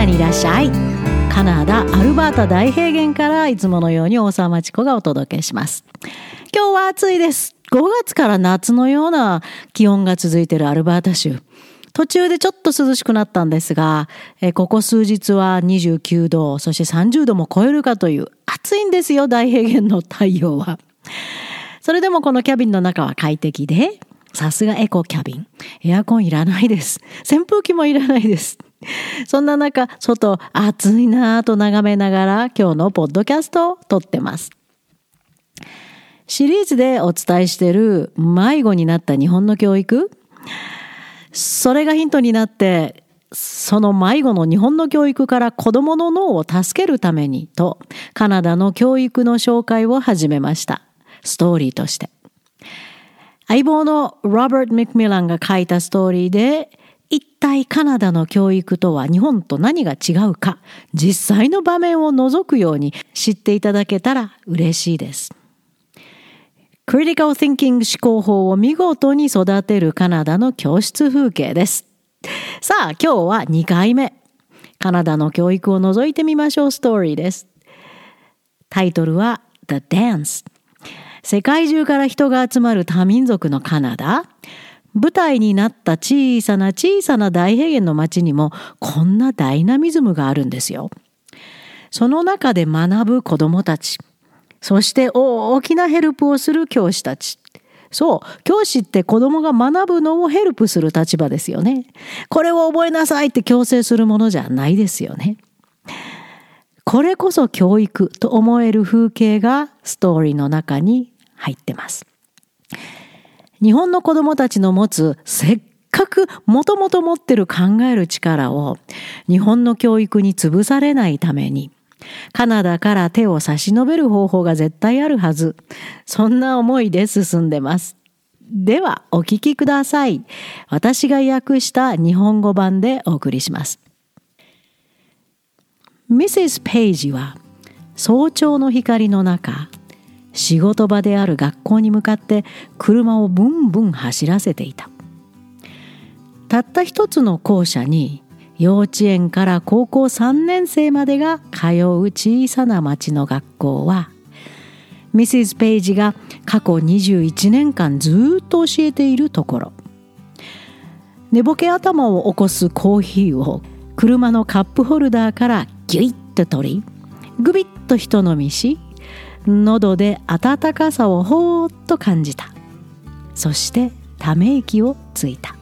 ダにいらっしゃいカナダアルバータ大平原からいつものように大沢町子がお届けします今日は暑いです5月から夏のような気温が続いているアルバータ州途中でちょっと涼しくなったんですが、えここ数日は29度、そして30度も超えるかという暑いんですよ、大平原の太陽は。それでもこのキャビンの中は快適で、さすがエコキャビン。エアコンいらないです。扇風機もいらないです。そんな中、外暑いなぁと眺めながら今日のポッドキャストを撮ってます。シリーズでお伝えしてる迷子になった日本の教育。それがヒントになって、その迷子の日本の教育から子供の脳を助けるためにと、カナダの教育の紹介を始めました。ストーリーとして。相棒のロバート・ミックミランが書いたストーリーで、一体カナダの教育とは日本と何が違うか、実際の場面を除くように知っていただけたら嬉しいです。クリティカル・ティンキング思考法を見事に育てるカナダの教室風景です。さあ、今日は2回目。カナダの教育を覗いてみましょうストーリーです。タイトルは The Dance。世界中から人が集まる多民族のカナダ。舞台になった小さな小さな大平原の街にもこんなダイナミズムがあるんですよ。その中で学ぶ子供たち。そして大きなヘルプをする教師たち。そう、教師って子供が学ぶのをヘルプする立場ですよね。これを覚えなさいって強制するものじゃないですよね。これこそ教育と思える風景がストーリーの中に入ってます。日本の子供たちの持つせっかくもともと持ってる考える力を日本の教育に潰されないためにカナダから手を差し伸べる方法が絶対あるはず。そんな思いで進んでます。では、お聞きください。私が訳した日本語版でお送りします。ミセス・ペイジは早朝の光の中、仕事場である学校に向かって車をブンブン走らせていた。たった一つの校舎に幼稚園から高校3年生までが通う小さな町の学校はミセス・ペイジが過去21年間ずっと教えているところ寝ぼけ頭を起こすコーヒーを車のカップホルダーからギュイッと取りグビッと一飲みし喉で温かさをほーっと感じたそしてため息をついた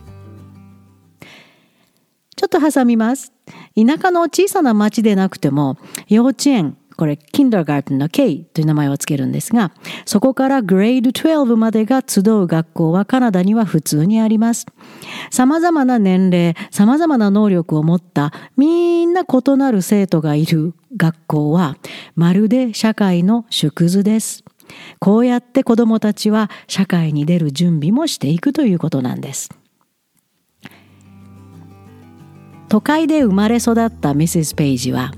ちょっと挟みます。田舎の小さな町でなくても、幼稚園、これ、キンダーガーテンの K という名前を付けるんですが、そこからグレード12までが集う学校はカナダには普通にあります。様々な年齢、様々な能力を持ったみんな異なる生徒がいる学校は、まるで社会の縮図です。こうやって子供たちは社会に出る準備もしていくということなんです。都会で生まれ育ったミセス・ペイジは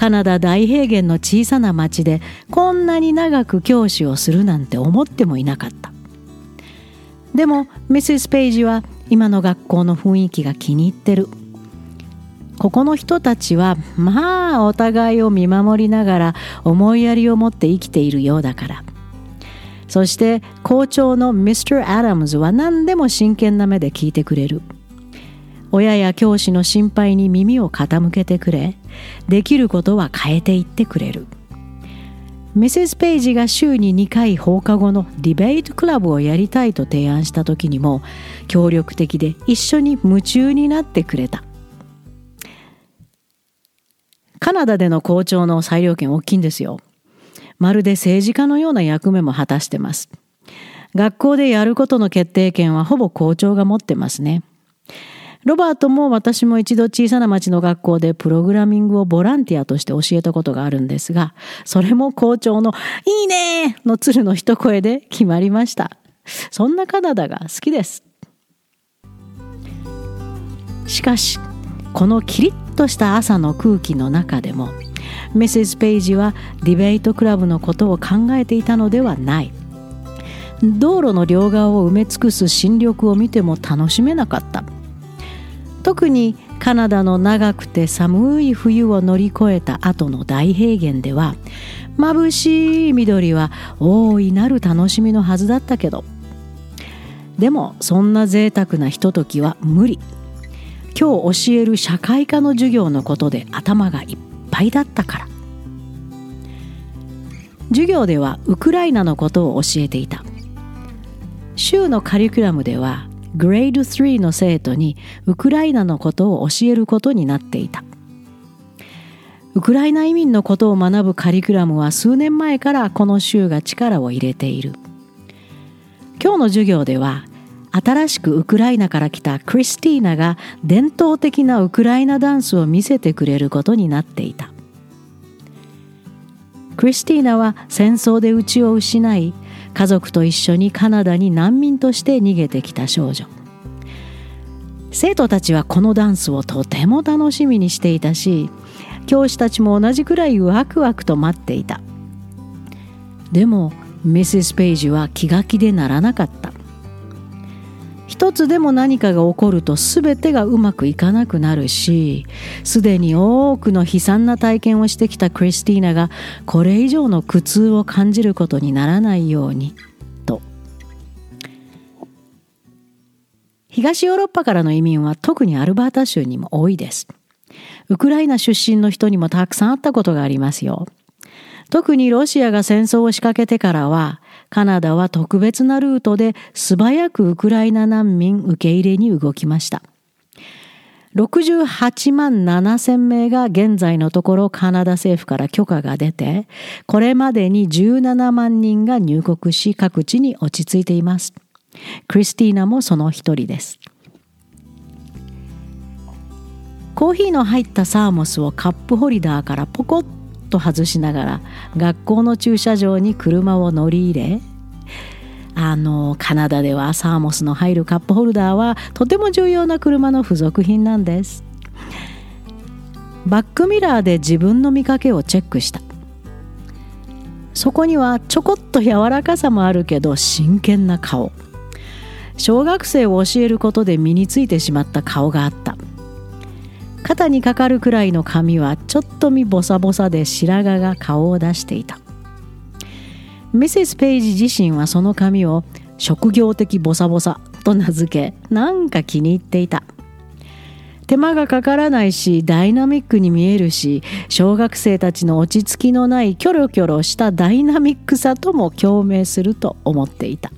カナダ大平原の小さな町でこんなに長く教師をするなんて思ってもいなかった。でもミセス・ペイジは今の学校の雰囲気が気に入ってる。ここの人たちはまあお互いを見守りながら思いやりを持って生きているようだから。そして校長のミスター・アダムズは何でも真剣な目で聞いてくれる。親や教師の心配に耳を傾けてくれできることは変えていってくれる。ミセス・ペイジが週に2回放課後のディベートクラブをやりたいと提案した時にも協力的で一緒に夢中になってくれた。カナダでの校長の裁量権大きいんですよ。まるで政治家のような役目も果たしてます。学校でやることの決定権はほぼ校長が持ってますね。ロバートも私も一度小さな町の学校でプログラミングをボランティアとして教えたことがあるんですが、それも校長のいいねの鶴の一声で決まりました。そんなカナダが好きです。しかし、このキリッとした朝の空気の中でも、メセス・ペイジはディベートクラブのことを考えていたのではない。道路の両側を埋め尽くす新緑を見ても楽しめなかった。特にカナダの長くて寒い冬を乗り越えた後の大平原では眩しい緑は大いなる楽しみのはずだったけどでもそんな贅沢なひとときは無理。今日教える社会科の授業のことで頭がいっぱいだったから。授業ではウクライナのことを教えていた。週のカリキュラムではグレード3の生徒にウクライナのことを教えることになっていた。ウクライナ移民のことを学ぶカリキュラムは数年前からこの州が力を入れている。今日の授業では新しくウクライナから来たクリスティーナが伝統的なウクライナダンスを見せてくれることになっていた。クリスティーナは戦争で家を失い家族と一緒にカナダに難民として逃げてきた少女。生徒たちはこのダンスをとても楽しみにしていたし教師たちも同じくらいワクワクと待っていた。でもミセス・ペイジは気が気でならなかった。一つでも何かが起こると全てがうまくいかなくなるしすでに多くの悲惨な体験をしてきたクリスティーナがこれ以上の苦痛を感じることにならないようにと。東ヨーロッパからの移民は特にアルバータ州にも多いです。ウクライナ出身の人にもたくさんあったことがありますよ。特にロシアが戦争を仕掛けてからはカナダは特別なルートで素早くウクライナ難民受け入れに動きました。68万7千名が現在のところカナダ政府から許可が出てこれまでに17万人が入国し各地に落ち着いています。クリスティーナもその一人です。コーヒーの入ったサーモスをカップホルダーからポコッと外しながら学校の駐車場に車を乗り入れあのカナダではサーモスの入るカップホルダーはとても重要な車の付属品なんです。バックミラーで自分の見かけをチェックした。そこにはちょこっと柔らかさもあるけど真剣な顔。小学生を教えることで身についてしまった顔があった。肩にかかるくらいの髪はちょっと見ボサボサで白髪が顔を出していた。ミセス・ペイジ自身はその髪を職業的ボサボサと名付けなんか気に入っていた。手間がかからないしダイナミックに見えるし小学生たちの落ち着きのないキョロキョロしたダイナミックさとも共鳴すると思っていた。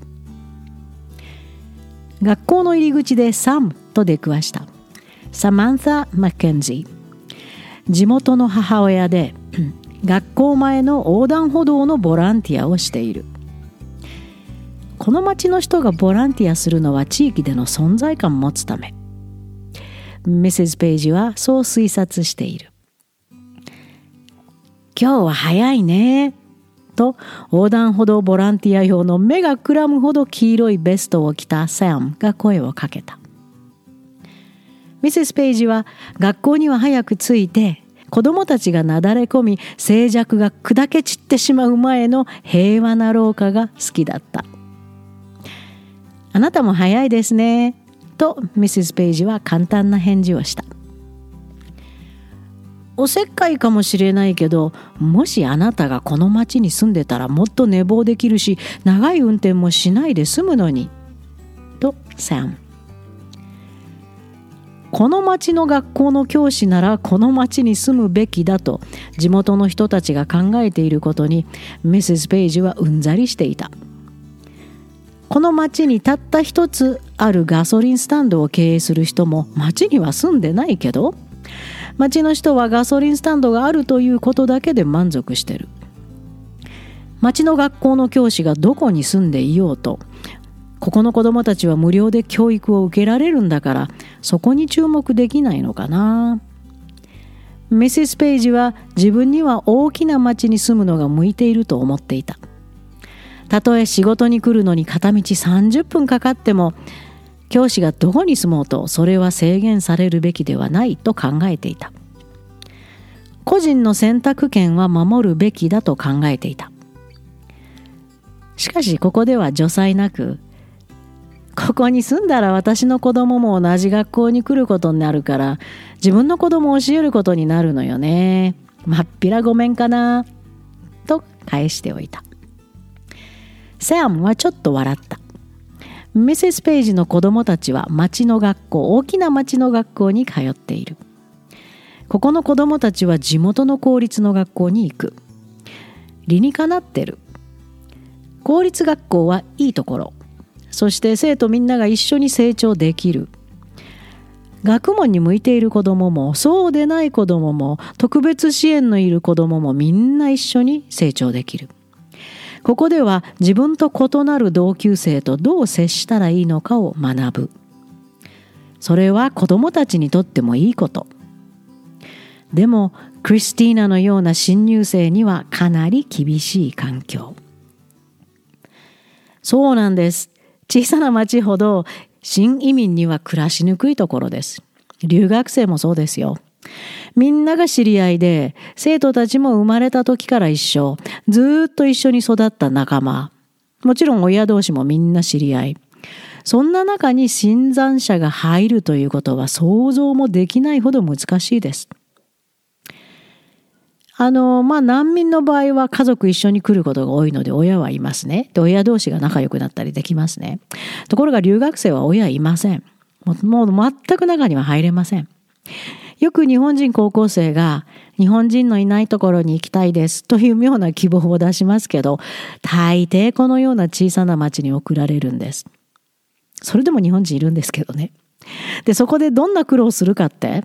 学校の入り口でサムと出くわした。サマンサ・マッケンジー地元の母親で学校前の横断歩道のボランティアをしている。この町の人がボランティアするのは地域での存在感を持つため。ミセス・ペイジはそう推察している。今日は早いねと横断歩道ボランティア用の目がくらむほど黄色いベストを着たサムが声をかけた。ミセス・ペイジは学校には早く着いて子供たちがなだれ込み静寂が砕け散ってしまう前の平和な廊下が好きだった。あなたも早いですねとミセス・ペイジは簡単な返事をした。おせっかいかもしれないけどもしあなたがこの町に住んでたらもっと寝坊できるし長い運転もしないで済むのにとサムこの町の学校の教師ならこの町に住むべきだと地元の人たちが考えていることにミセス・ペイジはうんざりしていた。この町にたった一つあるガソリンスタンドを経営する人も町には住んでないけど町の人はガソリンスタンドがあるということだけで満足してる。町の学校の教師がどこに住んでいようとここの子供たちは無料で教育を受けられるんだからそこに注目できないのかな。ミセス・ペイジは自分には大きな町に住むのが向いていると思っていた。たとえ仕事に来るのに片道30分かかっても教師がどこに住もうとそれは制限されるべきではないと考えていた。個人の選択権は守るべきだと考えていた。しかしここでは助裁なくここに住んだら私の子供も同じ学校に来ることになるから自分の子供を教えることになるのよね。まっぴらごめんかな。と返しておいた。サムはちょっと笑った。ミセス・ペイジの子供たちは町の学校、大きな町の学校に通っている。ここの子供たちは地元の公立の学校に行く。理にかなってる。公立学校はいいところ。そして生徒みんなが一緒に成長できる。学問に向いている子供ももそうでない子供もも特別支援のいる子供ももみんな一緒に成長できる。ここでは自分と異なる同級生とどう接したらいいのかを学ぶ。それは子供たちにとってもいいこと。でもクリスティーナのような新入生にはかなり厳しい環境。そうなんです。小さな町ほど新移民には暮らしにくいところです。留学生もそうですよ。みんなが知り合いで、生徒たちも生まれた時から一緒、ずっと一緒に育った仲間。もちろん親同士もみんな知り合い。そんな中に新参者が入るということは想像もできないほど難しいです。あの、まあ、難民の場合は家族一緒に来ることが多いので親はいますね。で、親同士が仲良くなったりできますね。ところが留学生は親いません。もう全く中には入れません。よく日本人高校生が日本人のいないところに行きたいですという妙な希望を出しますけど、大抵このような小さな町に送られるんです。それでも日本人いるんですけどね。で、そこでどんな苦労するかって、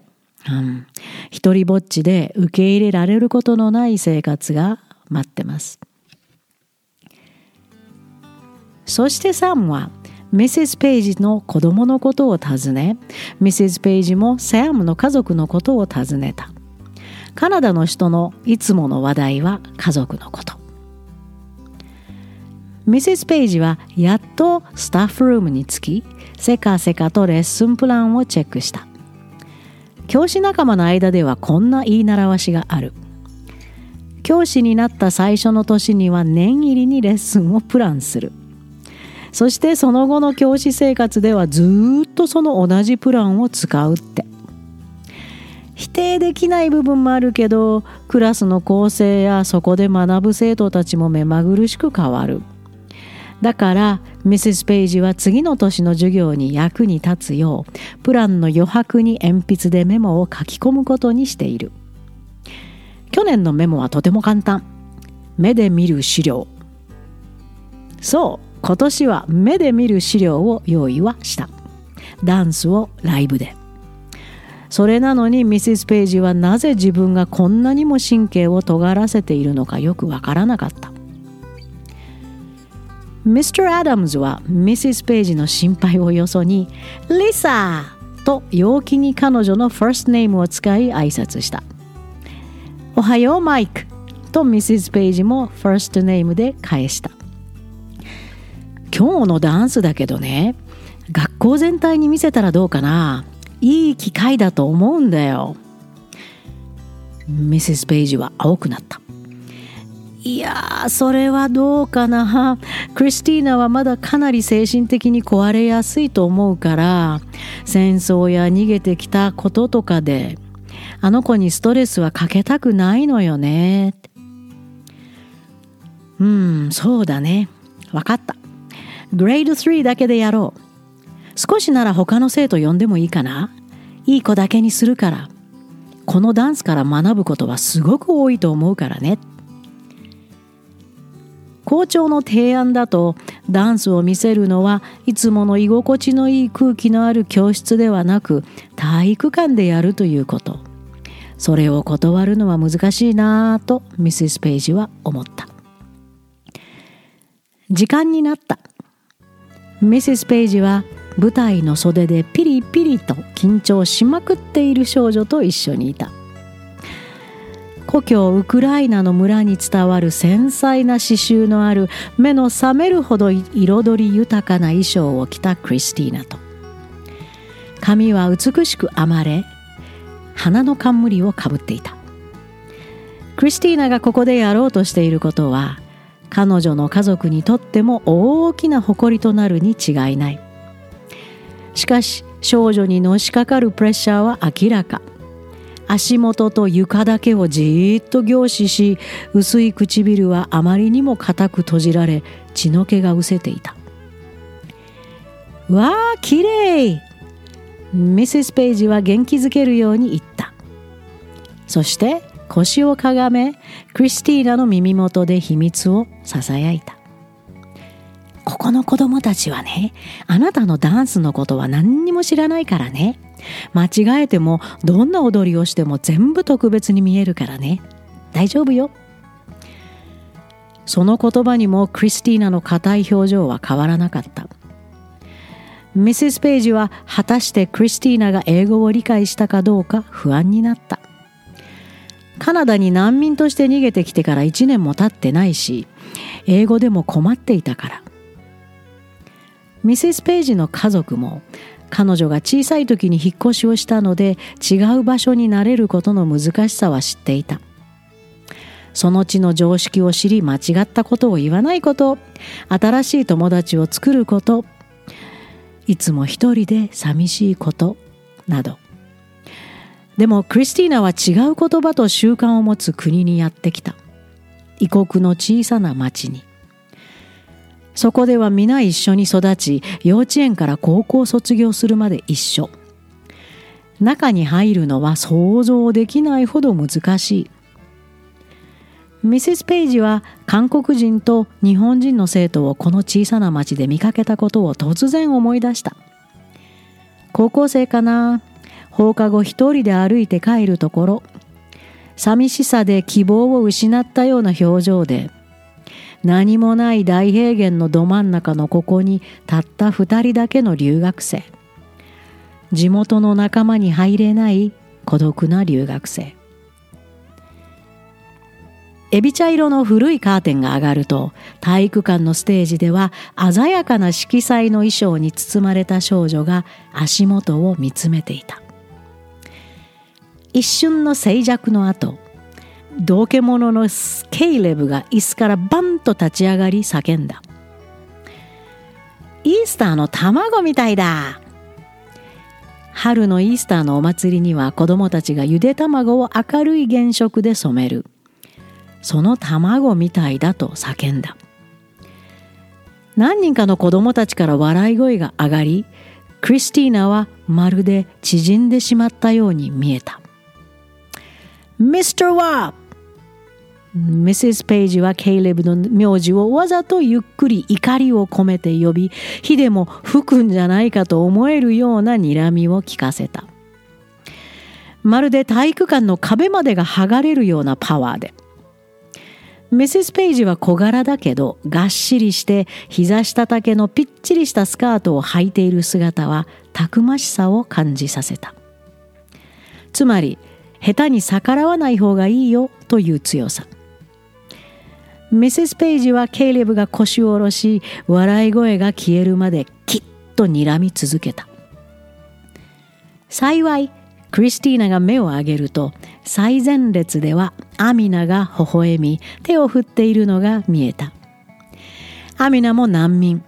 うん、一人ぼっちで受け入れられることのない生活が待ってます。そしてサムはミセス・ペイジの子供のことを尋ね、ミセス・ペイジもサムの家族のことを尋ねた。カナダの人のいつもの話題は家族のこと。ミセス・ペイジはやっとスタッフルームに着き、せかせかとレッスンプランをチェックした。教師仲間の間ではこんな言い習わしがある。教師になった最初の年には念入りにレッスンをプランする。そしてその後の教師生活ではずっとその同じプランを使うって否定できない部分もあるけどクラスの構成やそこで学ぶ生徒たちも目まぐるしく変わるだからミセス・ペイジは次の年の授業に役に立つようプランの余白に鉛筆でメモを書き込むことにしている。去年のメモはとても簡単。目で見る資料。そう今年は目で見る資料を用意はした。ダンスをライブで。それなのにミセス・ペイジはなぜ自分がこんなにも神経を尖らせているのかよくわからなかった。ミスター・アダムズはミセス・ペイジの心配をよそに「リサ!」と陽気に彼女のファーストネームを使い挨拶した「おはようマイク」とミセス・ペイジもファーストネームで返した。今日のダンスだけどね学校全体に見せたらどうかな。いい機会だと思うんだよ。ミセス・ペイジは青くなった。いやそれはどうかなクリスティーナはまだかなり精神的に壊れやすいと思うから戦争や逃げてきたこととかであの子にストレスはかけたくないのよねうんそうだね分かったグレード3だけでやろう。少しなら他の生徒呼んでもいいかないい子だけにするから。このダンスから学ぶことはすごく多いと思うからね。校長の提案だとダンスを見せるのはいつもの居心地のいい空気のある教室ではなく体育館でやるということ。それを断るのは難しいなぁとミセス・ペイジは思った。時間になった。ミセス・ペイジは舞台の袖でピリピリと緊張しまくっている少女と一緒にいた故郷ウクライナの村に伝わる繊細な刺繍のある目の覚めるほど彩り豊かな衣装を着たクリスティーナと。髪は美しく編まれ花の冠をかぶっていた。クリスティーナがここでやろうとしていることは彼女の家族にとっても大きな誇りとなるに違いない。しかし少女にのしかかるプレッシャーは明らか。足元と床だけをじーっと凝視し薄い唇はあまりにも固く閉じられ血の気が失せていた。わあきれいミセス・ペイジは元気づけるように言った。そして腰をかがめクリスティーナの耳元で秘密をささやいた。ここの子供たちはねあなたのダンスのことは何にも知らないからね。間違えてもどんな踊りをしても全部特別に見えるからね。大丈夫よ。その言葉にもクリスティーナの硬い表情は変わらなかった。ミセス・ペイジは果たしてクリスティーナが英語を理解したかどうか不安になった。カナダに難民として逃げてきてから1年も経ってないし英語でも困っていたから。ミセス・ペイジの家族も彼女が小さい時に引っ越しをしたので違う場所に慣れることの難しさは知っていた。その地の常識を知り間違ったことを言わないこと新しい友達を作ることいつも一人で寂しいことなど。でもクリスティーナは違う言葉と習慣を持つ国にやってきた。異国の小さな町に。そこでは皆一緒に育ち幼稚園から高校卒業するまで一緒。中に入るのは想像できないほど難しい。ミセス・ペイジは韓国人と日本人の生徒をこの小さな町で見かけたことを突然思い出した。高校生かな？放課後一人で歩いて帰るところ。寂しさで希望を失ったような表情で何もない大平原のど真ん中のここにたった二人だけの留学生。地元の仲間に入れない孤独な留学生。エビ茶色の古いカーテンが上がると体育館のステージでは鮮やかな色彩の衣装に包まれた少女が足元を見つめていた。一瞬の静寂の後道化者のケイレブが椅子からバンと立ち上がり叫んだ。イースターの卵みたいだ。春のイースターのお祭りには子供たちがゆで卵を明るい原色で染める。その卵みたいだと叫んだ。何人かの子供たちから笑い声が上がりクリスティーナはまるで縮んでしまったように見えた。ミスターワーミセス・ペイジはケイレブの名字をわざとゆっくり怒りを込めて呼び火でも吹くんじゃないかと思えるような睨みを聞かせた。まるで体育館の壁までが剥がれるようなパワーで。ミセス・ペイジは小柄だけどがっしりして膝下丈のぴっちりしたスカートを履いている姿はたくましさを感じさせた。つまり下手に逆らわない方がいいよという強さ。ミセス・ペイジはケイレブが腰を下ろし笑い声が消えるまできっと睨み続けた。幸いクリスティーナが目を上げると最前列ではアミナが微笑み手を振っているのが見えた。アミナも難民。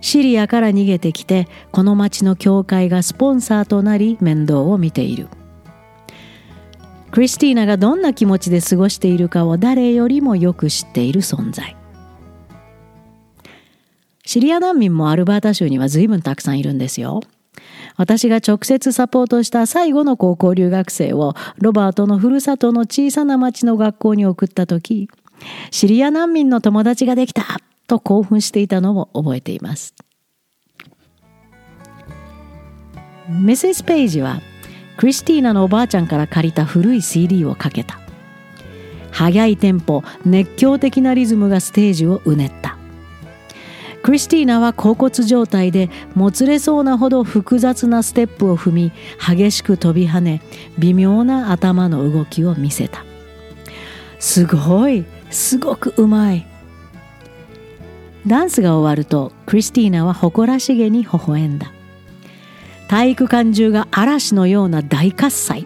シリアから逃げてきてこの町の教会がスポンサーとなり面倒を見ている。クリスティーナがどんな気持ちで過ごしているかを誰よりもよく知っている存在。シリア難民もアルバータ州には随分たくさんいるんですよ。私が直接サポートした最後の高校留学生をロバートのふるさとの小さな町の学校に送った時シリア難民の友達ができたと興奮していたのを覚えています。メッセス・ペイジはクリスティーナのおばあちゃんから借りた古い CD をかけた。速いテンポ熱狂的なリズムがステージをうねった。クリスティーナは甲骨状態でもつれそうなほど複雑なステップを踏み激しく飛び跳ね微妙な頭の動きを見せた。すごいすごくうまい。ダンスが終わるとクリスティーナは誇らしげに微笑んだ。体育館中が嵐のような大喝采。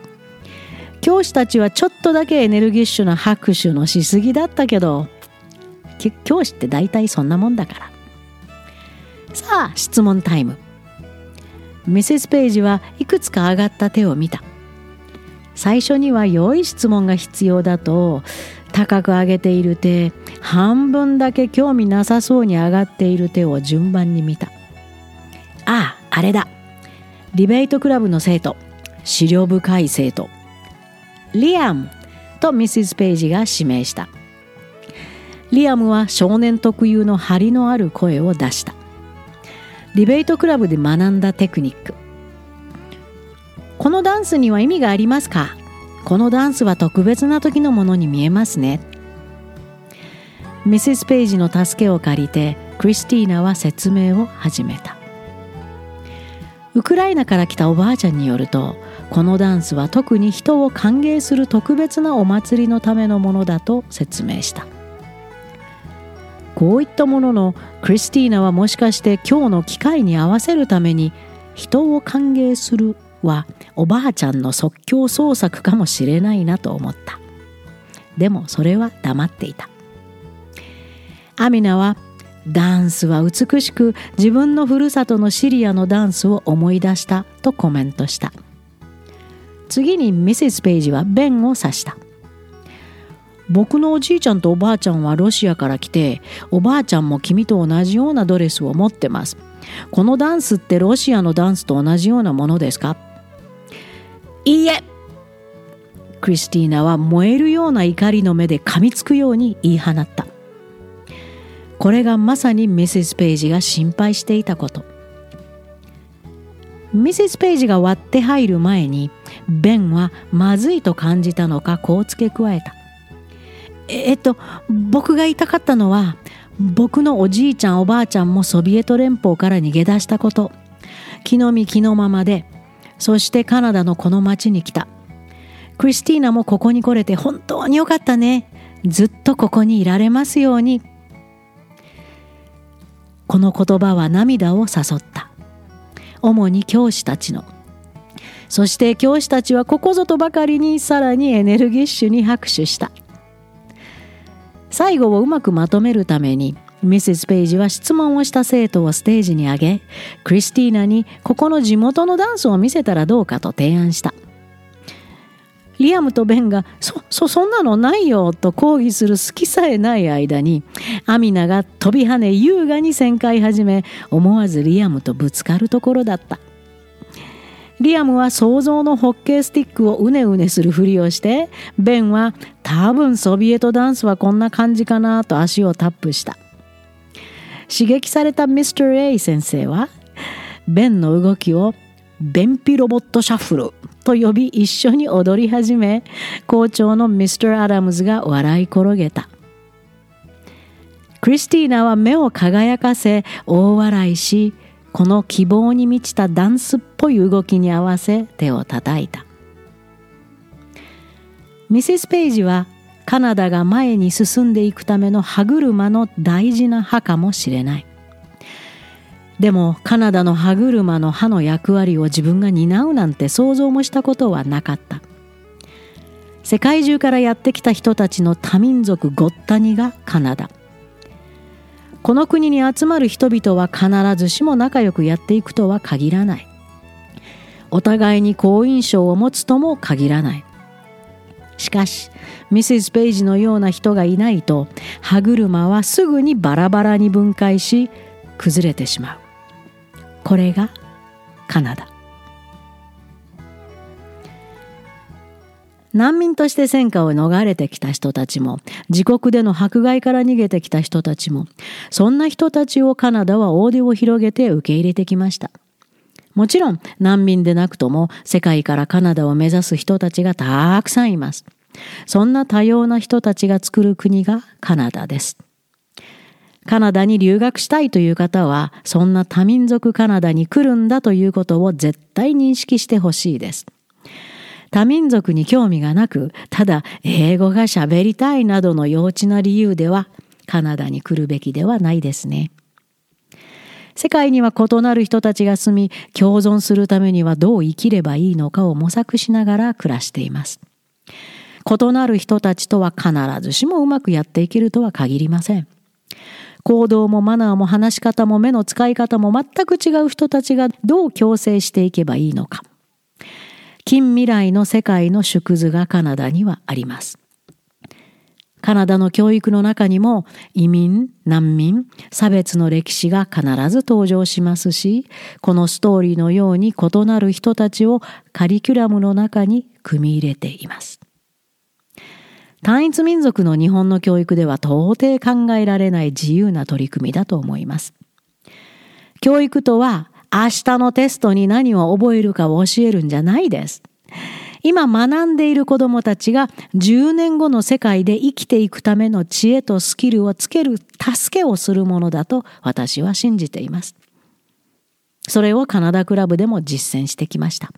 教師たちはちょっとだけエネルギッシュな拍手のしすぎだったけど教師って大体そんなもんだから。さあ質問タイム。ミセス・ペイジはいくつか上がった手を見た。最初には良い質問が必要だと高く上げている手半分だけ興味なさそうに上がっている手を順番に見た。あああれだ。ディベートクラブの生徒資料深い生徒リアムとミセス・ペイジが指名した。リアムは少年特有の張りのある声を出した。ディベートクラブで学んだテクニック。このダンスには意味がありますか？このダンスは特別な時のものに見えますね。ミセス・ペイジの助けを借りてクリスティーナは説明を始めた。ウクライナから来たおばあちゃんによるとこのダンスは特に人を歓迎する特別なお祭りのためのものだと説明した。こういったもののクリスティーナはもしかして今日の機会に合わせるために人を歓迎するはおばあちゃんの即興創作かもしれないなと思った。でもそれは黙っていた。アミナはダンスは美しく自分のふるさとのシリアのダンスを思い出したとコメントした。次にミセス・ペイジはベンを指した。僕のおじいちゃんとおばあちゃんはロシアから来ておばあちゃんも君と同じようなドレスを持ってます。このダンスってロシアのダンスと同じようなものですか？いいえ。クリスティーナは燃えるような怒りの目で噛みつくように言い放った。これがまさにミセス・ペイジが心配していたこと。ミセス・ペイジが割って入る前にベンはまずいと感じたのかこう付け加えた。えっと僕が言いたかったのは僕のおじいちゃんおばあちゃんもソビエト連邦から逃げ出したこと。気の身気のままでそしてカナダのこの町に来た。クリスティーナもここに来れて本当によかったね。ずっとここにいられますように。この言葉は涙を誘った。主に教師たちの。そして教師たちはここぞとばかりにさらにエネルギッシュに拍手した。最後をうまくまとめるためにミセス・ペイジは質問をした生徒をステージに上げクリスティーナにここの地元のダンスを見せたらどうかと提案した。リアムとベンが「そそそんなのないよ」と抗議する隙さえない間にアミナが飛び跳ね優雅に旋回始め思わずリアムとぶつかるところだった。リアムは想像のホッケースティックをうねうねするふりをしてベンは多分ソビエトダンスはこんな感じかなと足をタップした。刺激されたミスター A 先生はベンの動きをベンピロボットシャッフル。と呼び一緒に踊り始め校長のミスター・アダムズが笑い転げた。クリスティーナは目を輝かせ大笑いしこの希望に満ちたダンスっぽい動きに合わせ手を叩いた。ミセス・ペイジはカナダが前に進んでいくための歯車の大事な歯かもしれない。でもカナダの歯車の歯の役割を自分が担うなんて想像もしたことはなかった。世界中からやってきた人たちの多民族ごったにがカナダ。この国に集まる人々は必ずしも仲良くやっていくとは限らない。お互いに好印象を持つとも限らない。しかしミセス・ペイジのような人がいないと歯車はすぐにバラバラに分解し崩れてしまう。これがカナダ難民として戦火を逃れてきた人たちも、自国での迫害から逃げてきた人たちも、そんな人たちをカナダは大手を広げて受け入れてきました。もちろん難民でなくとも世界からカナダを目指す人たちがたくさんいます。そんな多様な人たちが作る国がカナダです。カナダに留学したいという方は、そんな多民族カナダに来るんだということを絶対認識してほしいです。多民族に興味がなく、ただ英語が喋りたいなどの幼稚な理由では、カナダに来るべきではないですね。世界には異なる人たちが住み、共存するためにはどう生きればいいのかを模索しながら暮らしています。異なる人たちとは必ずしもうまくやっていけるとは限りません。行動もマナーも話し方も目の使い方も全く違う人たちがどう共生していけばいいのか。近未来の世界の縮図がカナダにはあります。カナダの教育の中にも移民、難民、差別の歴史が必ず登場しますし、このストーリーのように異なる人たちをカリキュラムの中に組み入れています。単一民族の日本の教育では到底考えられない自由な取り組みだと思います。教育とは明日のテストに何を覚えるかを教えるんじゃないです。今学んでいる子供たちが10年後の世界で生きていくための知恵とスキルをつける助けをするものだと私は信じています。それをカナダクラブでも実践してきました。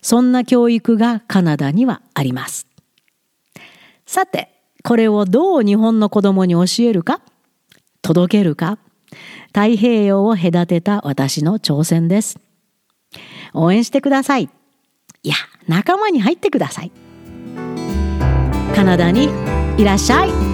そんな教育がカナダにはあります。さて、これをどう日本の子供に教えるか？届けるか？太平洋を隔てた私の挑戦です。応援してください。いや仲間に入ってくださいカナダにいらっしゃい